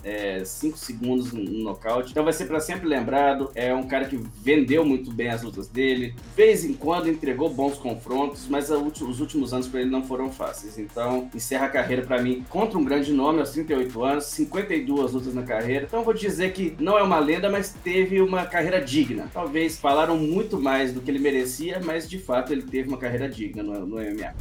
5 é, segundos no nocaute. Então vai ser para sempre lembrado. É um cara que vendeu muito bem as lutas dele. De vez em quando entregou bons confrontos, mas os últimos anos para ele não foram fáceis. Então encerra a carreira para mim contra um grande nome aos 38 anos, 52 lutas na carreira. Então vou dizer que não é uma lenda, mas teve uma carreira digna. Talvez falaram muito mais do que ele merecia, mas de fato ele teve uma carreira digna no, no MMA.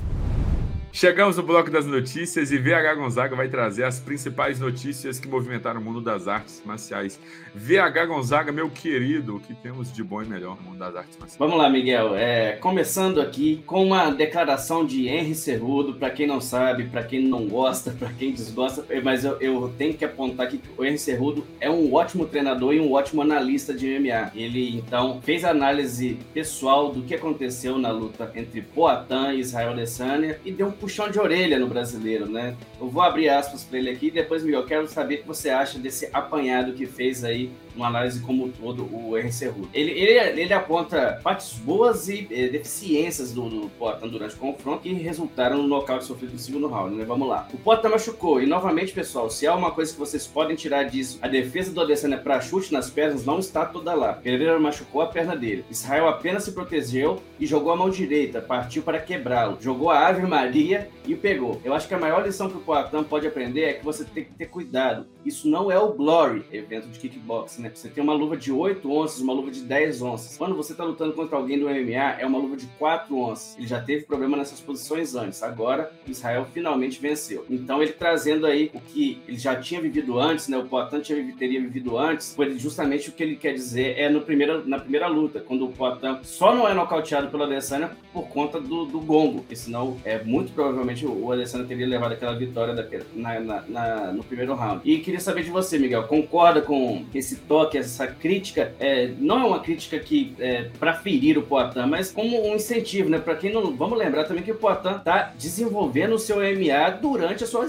Chegamos no bloco das notícias e VH Gonzaga vai trazer as principais notícias que movimentaram o mundo das artes marciais. VH Gonzaga, meu querido, o que temos de bom e melhor no mundo das artes marciais? Vamos lá, Miguel. É, começando aqui com uma declaração de Henry Cerrudo, para quem não sabe, para quem não gosta, para quem desgosta, é, mas eu, eu, tenho que apontar que o Henry Cerrudo é um ótimo treinador e um ótimo analista de MMA. Ele, então, fez análise pessoal do que aconteceu na luta entre Poatan e Israel Adesanya e deu um puxão de orelha no brasileiro, né? Eu vou abrir aspas para ele aqui e depois, Miguel, quero saber o que você acha desse apanhado que fez aí uma análise como um todo o RC Rudo. Ele, ele, ele aponta partes boas e eh, deficiências do, do durante o confronto que resultaram no nocaute sofrido no segundo round, né? Vamos lá. O Poitin machucou e, novamente, pessoal, se há uma coisa que vocês podem tirar disso, a defesa do Adesanya para chute nas pernas não está toda lá. Pereira machucou a perna dele. Israel apenas se protegeu e jogou a mão direita, partiu para quebrá-lo. Jogou a Ave Maria e pegou. Eu acho que a maior lição que o Poitin pode aprender é que você tem que ter cuidado. Isso não é o Glory, evento de kickboxing, né? Né? Você tem uma luva de 8 onças, uma luva de 10 onças. Quando você tá lutando contra alguém do MMA, é uma luva de 4 onças. Ele já teve problema nessas posições antes. Agora, Israel finalmente venceu. Então, ele trazendo aí o que ele já tinha vivido antes, né? O Poitin teria vivido antes, foi justamente o que ele quer dizer é no primeiro, na primeira luta, quando o Poitin só não é nocauteado pela Adesanya por conta do, do gongo, porque senão, é, muito provavelmente, o Adesanya teria levado aquela vitória daquele, na, na, na, no primeiro round. E queria saber de você, Miguel, concorda com esse toque, essa crítica, é, não é uma crítica que é, para ferir o Poitin, mas como um incentivo, né? Para quem não. Vamos lembrar também que o Poitin está desenvolvendo o seu MMA durante a sua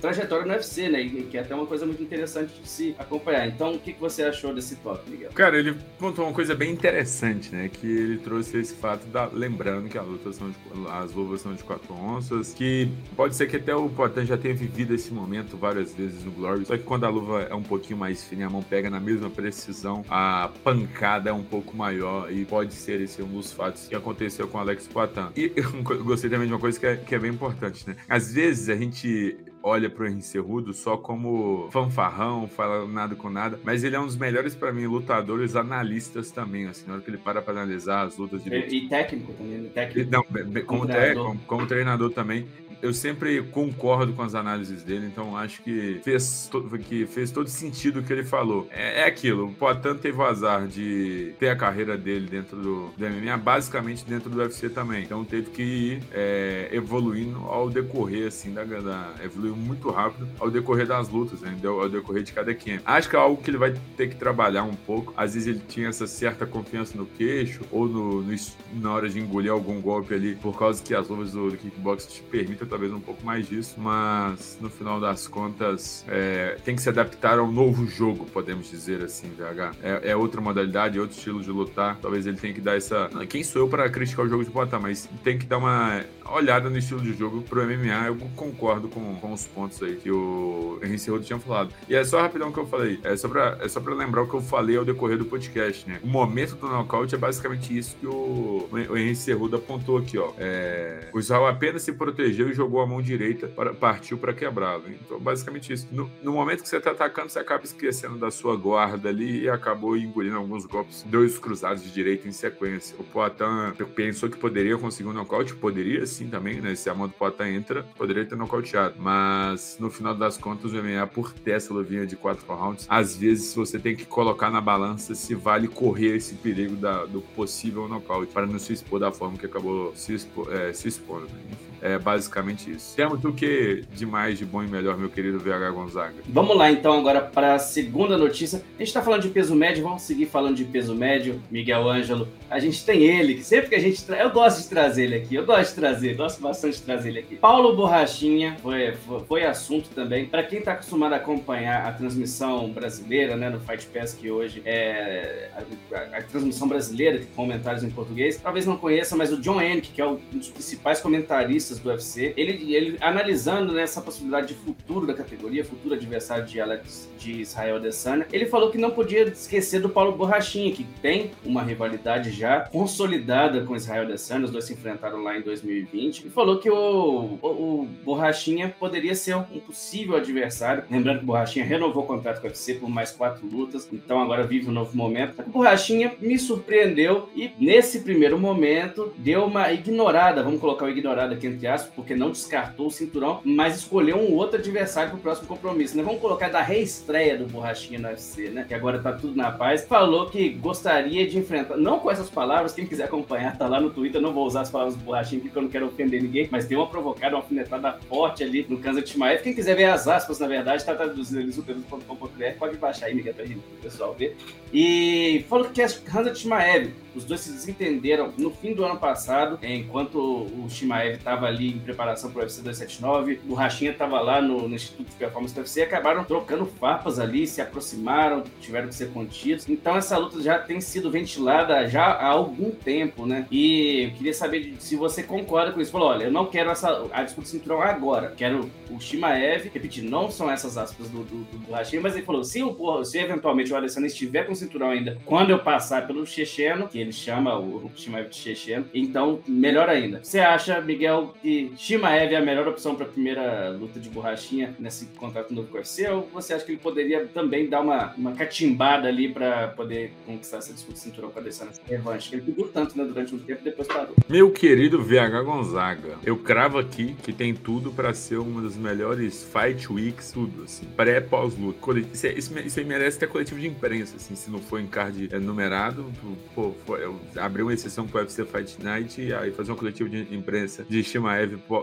trajetória no UFC, né? Que é até uma coisa muito interessante de se acompanhar. Então, o que, que você achou desse toque, Miguel? Cara, ele contou uma coisa bem interessante, né? Que ele trouxe esse fato da. Lembrando que a luta são de, as luvas são de quatro onças, que pode ser que até o Poitin já tenha vivido esse momento várias vezes no Glory, só que quando a luva é um pouquinho mais fina, a mão pega na mesma precisão, a pancada é um pouco maior e pode ser esse um dos fatos que aconteceu com Alex Poitin. E eu gostei também de uma coisa que é, que é bem importante, né? Às vezes a gente olha pro Henry Cerrudo só como fanfarrão, fala nada com nada, mas ele é um dos melhores para mim lutadores analistas também, assim, na hora que ele para para analisar as lutas de luta. E, técnico também, técnico. Não, como, como, treinador. como, como treinador também eu sempre concordo com as análises dele, então acho que fez, que fez todo sentido o que ele falou. É, é aquilo, o Poitin teve o azar de ter a carreira dele dentro do, do MMA, basicamente dentro do UFC também. Então teve que ir é, evoluindo ao decorrer, assim, da, da, evoluiu muito rápido ao decorrer das lutas, né? ao decorrer de cada camp. Acho que é algo que ele vai ter que trabalhar um pouco. Às vezes ele tinha essa certa confiança no queixo ou no, no na hora de engolir algum golpe ali, por causa que as luvas do, do kickbox te permitem talvez um pouco mais disso, mas no final das contas é, tem que se adaptar ao novo jogo, podemos dizer assim, VH. É, é, outra modalidade, é outro estilo de lutar. Talvez ele tenha que dar essa. Quem sou eu para criticar o jogo de botar, mas tem que dar uma olhada no estilo de jogo pro MMA. Eu concordo com, com os pontos aí que o Henrique Cerrudo tinha falado. E é só rapidão que eu falei. É só, pra, é só pra lembrar o que eu falei ao decorrer do podcast, né? O momento do nocaute é basicamente isso que o, o Henrique Cerrudo apontou aqui, ó. É, o Israel apenas se protegeu e a mão direita, para, partiu para quebrá-lo. Então, basicamente isso. No, no, momento que você tá atacando, você acaba esquecendo da sua guarda ali e acabou engolindo alguns golpes, dois cruzados de direita em sequência. O Poitin pensou que poderia conseguir um nocaute, poderia sim também, né? Se a mão do Poitin entra, poderia ter nocauteado. Mas no final das contas, o MMA, por ter essa luvinha de quatro rounds, às vezes você tem que colocar na balança se vale correr esse perigo da, do possível nocaute para não se expor da forma que acabou se, expo, é, se expondo. Né? Enfim. É basicamente isso. Temos o que de mais de bom e melhor, meu querido VH Gonzaga? Vamos lá então agora para a segunda notícia. A gente está falando de peso médio, vamos seguir falando de peso médio. Miguel Ângelo, a gente tem ele, que sempre que a gente. Eu gosto de trazer ele aqui, eu gosto de trazer, gosto bastante de trazer ele aqui. Paulo Borrachinha foi, foi, assunto também. Para quem está acostumado a acompanhar a transmissão brasileira, né, no Fight Pass, que hoje é a, a, a transmissão brasileira, com comentários em português, talvez não conheça, mas o John Hennick, que é um dos principais comentaristas do UFC, ele, ele analisando né, possibilidade de futuro da categoria, futuro adversário de Alex de Israel Adesanya, ele falou que não podia esquecer do Paulo Borrachinha, que tem uma rivalidade já consolidada com Israel Adesanya, os dois se enfrentaram lá em 2020, e falou que o, o, o Borrachinha poderia ser um possível adversário. Lembrando que o Borrachinha renovou o contrato com o UFC por mais quatro lutas, então agora vive um novo momento. O Borrachinha me surpreendeu e nesse primeiro momento deu uma ignorada, vamos colocar o ignorado aqui entre porque não descartou o cinturão, mas escolheu um outro adversário para o próximo compromisso. Né? Vamos colocar da reestreia do Borrachinha no UFC, né? Que agora tá tudo na paz. Falou que gostaria de enfrentar, não com essas palavras, quem quiser acompanhar, tá lá no Twitter. Não vou usar as palavras do Borrachinha porque eu não quero ofender ninguém, mas deu uma provocada, uma alfinetada forte ali no Kansas Timaev. Quem quiser ver as aspas, na verdade, tá traduzindo ali superluz.com.br, pode baixar aí, Miguel, pra gente, o pessoal ver. E falou que Kansas Timaev os dois se desentenderam no fim do ano passado, enquanto o Shimaev estava ali em preparação para o UFC 279, o Rachinha estava lá no, no, Instituto de Performance do UFC, acabaram trocando farpas ali, se aproximaram, tiveram que ser contidos. Então essa luta já tem sido ventilada já há algum tempo, né? E eu queria saber se você concorda com isso. Falou, olha, eu não quero essa, a disputa de cinturão agora, quero o Shimaev, repetir, não são essas aspas do, do, do Rachinha, mas ele falou, se, o, se eventualmente o Alessandro estiver com o cinturão ainda, quando eu passar pelo Checheno, que ele chama o Shimaev de Chechen. Então, melhor ainda. Você acha, Miguel, que Shimaev é a melhor opção para a primeira luta de borrachinha nesse contrato novo com o UFC? Ou você acha que ele poderia também dar uma, uma catimbada ali para poder conquistar essa disputa cinturão com a Adesanya nessa revanche? Ele pediu tanto né, durante um tempo e depois parou. Meu querido VH Gonzaga, eu cravo aqui que tem tudo para ser uma das melhores Fight Weeks, tudo, assim, pré pós-luta. Isso, isso, isso aí merece ter coletivo de imprensa, assim, se não for em card é, numerado, pô, eu abrir uma exceção pro UFC Fight Night e aí fazer um coletivo de imprensa de Shimaev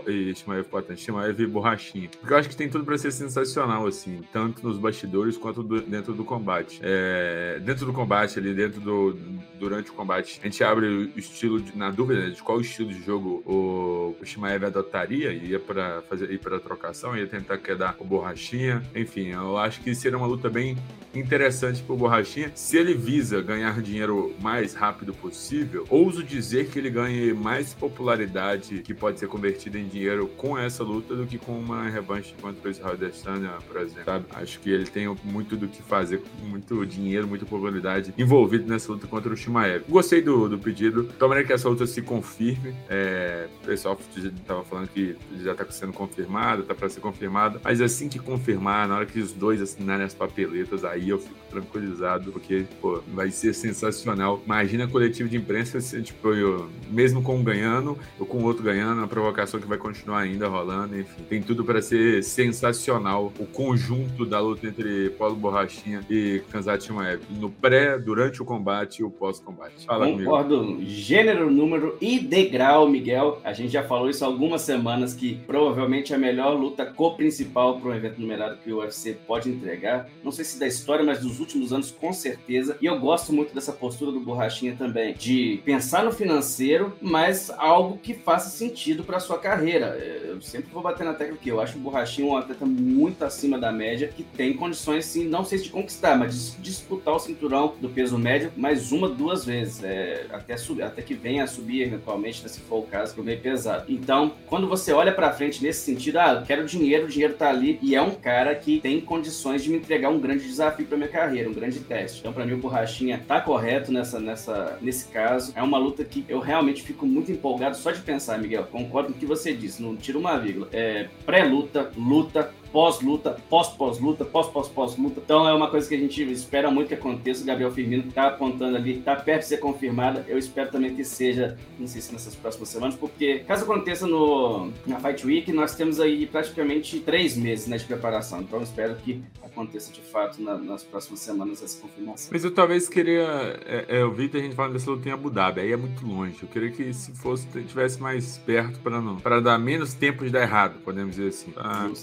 e Shimaev Potan, Shimaev Borrachinha. Porque eu acho que tem tudo para ser sensacional, assim, tanto nos bastidores quanto do, dentro do combate. É, dentro do combate, ali, dentro do. Durante o combate, a gente abre o estilo, de, na dúvida de qual estilo de jogo o, o Shimaev adotaria, ia para fazer ir para trocação, ia tentar quedar o Borrachinha. Enfim, eu acho que seria uma luta bem interessante pro Borrachinha. Se ele visa ganhar dinheiro mais rápido possível, ouso dizer que ele ganhe mais popularidade que pode ser convertida em dinheiro com essa luta do que com uma revanche contra o Israel Adesanya, por exemplo, sabe? Acho que ele tem muito do que fazer, muito dinheiro, muita popularidade envolvido nessa luta contra o Shimaev. Gostei do, do pedido. Tomara que essa luta se confirme. É, o pessoal estava falando que já está sendo confirmado, está para ser confirmado. Mas assim que confirmar, na hora que os dois assinarem as papeletas, aí eu fico tranquilizado, porque pô, vai ser sensacional. Imagina a coletiva de imprensa, se, tipo, eu, mesmo com um ganhando ou com o outro ganhando, uma provocação que vai continuar ainda rolando. Enfim, tem tudo para ser sensacional o conjunto da luta entre Paulo Borrachinha e Kanzat Shimaev. No pré, durante o combate e o pós-combate. Fala Concordo. Comigo. Gênero, número e degrau, Miguel. A gente já falou isso há algumas semanas que provavelmente é a melhor luta co-principal para um evento numerado que o UFC pode entregar. Não sei se da história, mas dos últimos anos, com certeza. E eu gosto muito dessa postura do Borrachinha também, de pensar no financeiro, mas algo que faça sentido para sua carreira. Eu sempre vou bater na tecla que eu acho o Borrachinha um atleta muito acima da média, que tem condições, sim, não sei se de conquistar, mas de disputar o cinturão do peso médio mais uma, duas vezes, é, até, subir, até que venha a subir eventualmente, se for o caso, pro meio pesado. Então, quando você olha para frente nesse sentido, ah, eu quero dinheiro, o dinheiro tá ali, e é um cara que tem condições de me entregar um grande desafio para minha carreira, um grande teste. Então, para mim, o Borrachinha tá correto nessa, nessa, nesse caso. É uma luta que eu realmente fico muito empolgado só de pensar, Miguel. Concordo com o que você disse, não tira uma vírgula. É, Pré-luta, luta, pós-luta, pós-pós-luta, pós-pós-pós-luta. Então é uma coisa que a gente espera muito que aconteça. O Gabriel Firmino está apontando ali, está perto de ser confirmada. Eu espero também que seja, não sei se nessas próximas semanas, porque caso aconteça no, na Fight Week, nós temos aí praticamente três meses né, de preparação. Então eu espero que aconteça de fato na, nas próximas semanas essa confirmação. Mas eu talvez queria. É, é, eu vi a gente falando dessa luta em Abu Dhabi, aí é muito longe. Eu queria que se fosse, tivesse mais perto para não. para dar menos tempo de dar errado, podemos dizer assim.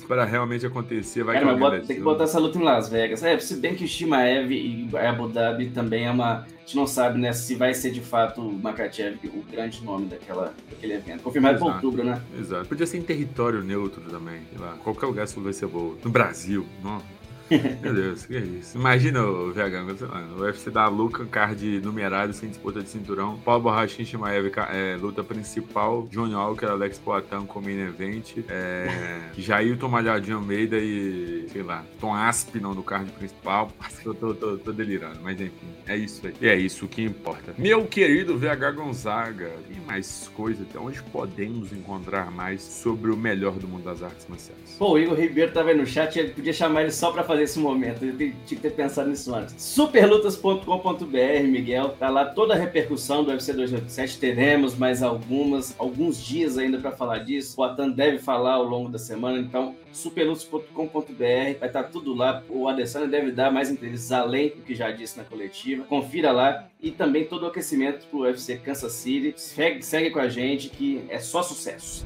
Para realmente acontecer, vai Cara, bota, tem que botar essa luta em Las Vegas. É, se bem que o Shimaev e Abu Dhabi também é uma. A gente não sabe, né, se vai ser de fato o Makachev o grande nome daquela, daquele evento. Confirmado para outubro, né? Exato. Podia ser em território neutro também. Lá. Qualquer lugar isso vai ser boa. No Brasil, não. Meu Deus, que é isso. Imagina o VH, o UFC da Luca, card numerado, sem disputa de cinturão. Paulo Borrachinha Shimaev, é, luta principal. Johnny Walker, Alex Poatan com main event. É, Jailton Malhadinho Almeida e, sei lá, Tom Aspinall no card principal. Eu tô, tô, tô, delirando, mas enfim, é isso aí. E é isso que importa. Meu querido VH Gonzaga, tem mais coisa? Até onde podemos encontrar mais sobre o melhor do mundo das artes marciais? Pô, o Igor Ribeiro tava aí no chat, ele podia chamar ele só pra fazer esse momento. Eu tinha que ter pensado nisso antes. Superlutas.com.br, Miguel. Tá lá toda a repercussão do UFC 287. Teremos mais algumas, alguns dias ainda para falar disso. O Atan deve falar ao longo da semana. Então, superlutas.com.br vai estar tá tudo lá. O Adesanya deve dar mais entrevistas além do que já disse na coletiva. Confira lá. E também todo o aquecimento pro UFC Kansas City. Segue, segue com a gente que é só sucesso.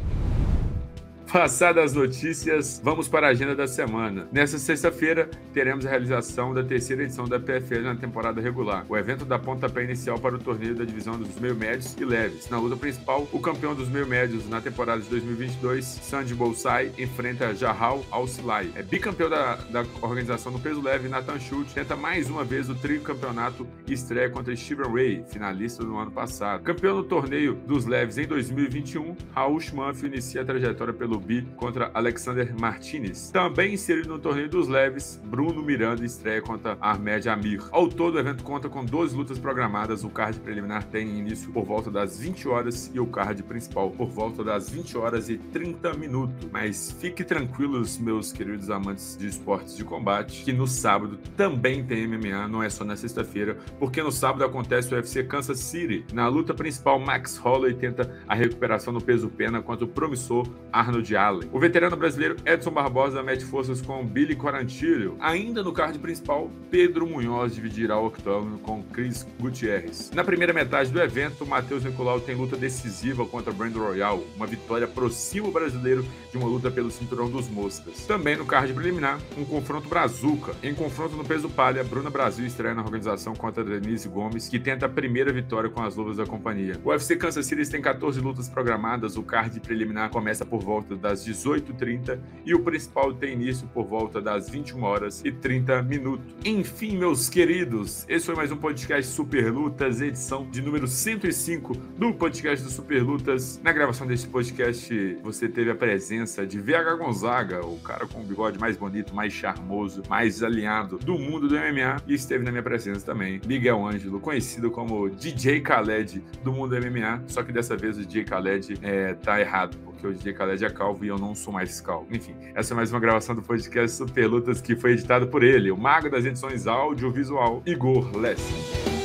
Passadas as notícias, vamos para a agenda da semana. Nessa sexta-feira, teremos a realização da terceira edição da PFL na temporada regular. O evento dá pontapé inicial para o torneio da divisão dos meio-médios e leves. Na luta principal, o campeão dos meio-médios na temporada de 2022, Sandy Bolsai, enfrenta Jahal Al-Silai. É bicampeão da, da organização no peso leve, Nathan Schultz tenta mais uma vez o tricampeonato e estreia contra Steven Ray, finalista do ano passado. Campeão do torneio dos leves em 2021, Raul Schmanf inicia a trajetória pelo Bi contra Alexander Martinez. Também inserido no torneio dos leves, Bruno Miranda estreia contra Ahmed Amir. Ao todo, o evento conta com 12 lutas programadas. O card preliminar tem início por volta das 20 horas e o card principal por volta das 20 horas e 30 minutos. Mas fique tranquilos, meus queridos amantes de esportes de combate, que no sábado também tem MMA, não é só na sexta-feira, porque no sábado acontece o UFC Kansas City. Na luta principal, Max Holloway tenta a recuperação no peso pena contra o promissor Arnold Allen. O veterano brasileiro Edson Barbosa mete forças com Billy Quarantillo. Ainda no card principal, Pedro Munhoz dividirá o octógono com Chris Gutierrez. Na primeira metade do evento, Matheus Nicolau tem luta decisiva contra Brandon Royal. Uma vitória aproxima o brasileiro de uma luta pelo cinturão dos moscas. Também no card preliminar, um confronto brazuca. Em confronto no peso palha, Bruna Brasil estreia na organização contra Denise Gomes, que tenta a primeira vitória com as luvas da companhia. O UFC Kansas City tem 14 lutas programadas, o card preliminar começa por volta das 18h30 e o principal tem início por volta das 21 horas e 30 minutos. Enfim, meus queridos, esse foi mais um podcast Super Lutas, edição de número 105 do podcast do Super Lutas. Na gravação desse podcast, você teve a presença de VH Gonzaga, o cara com o bigode mais bonito, mais charmoso, mais alinhado do mundo do MMA, e esteve na minha presença também Miguel Ângelo, conhecido como DJ Khaled do mundo do MMA, só que dessa vez o DJ Khaled é, tá errado, porque o DJ Khaled é calvo e eu não sou mais calvo. Enfim, essa é mais uma gravação do podcast Super Lutas que foi editado por ele, o mago das edições audiovisual, Igor Lessing.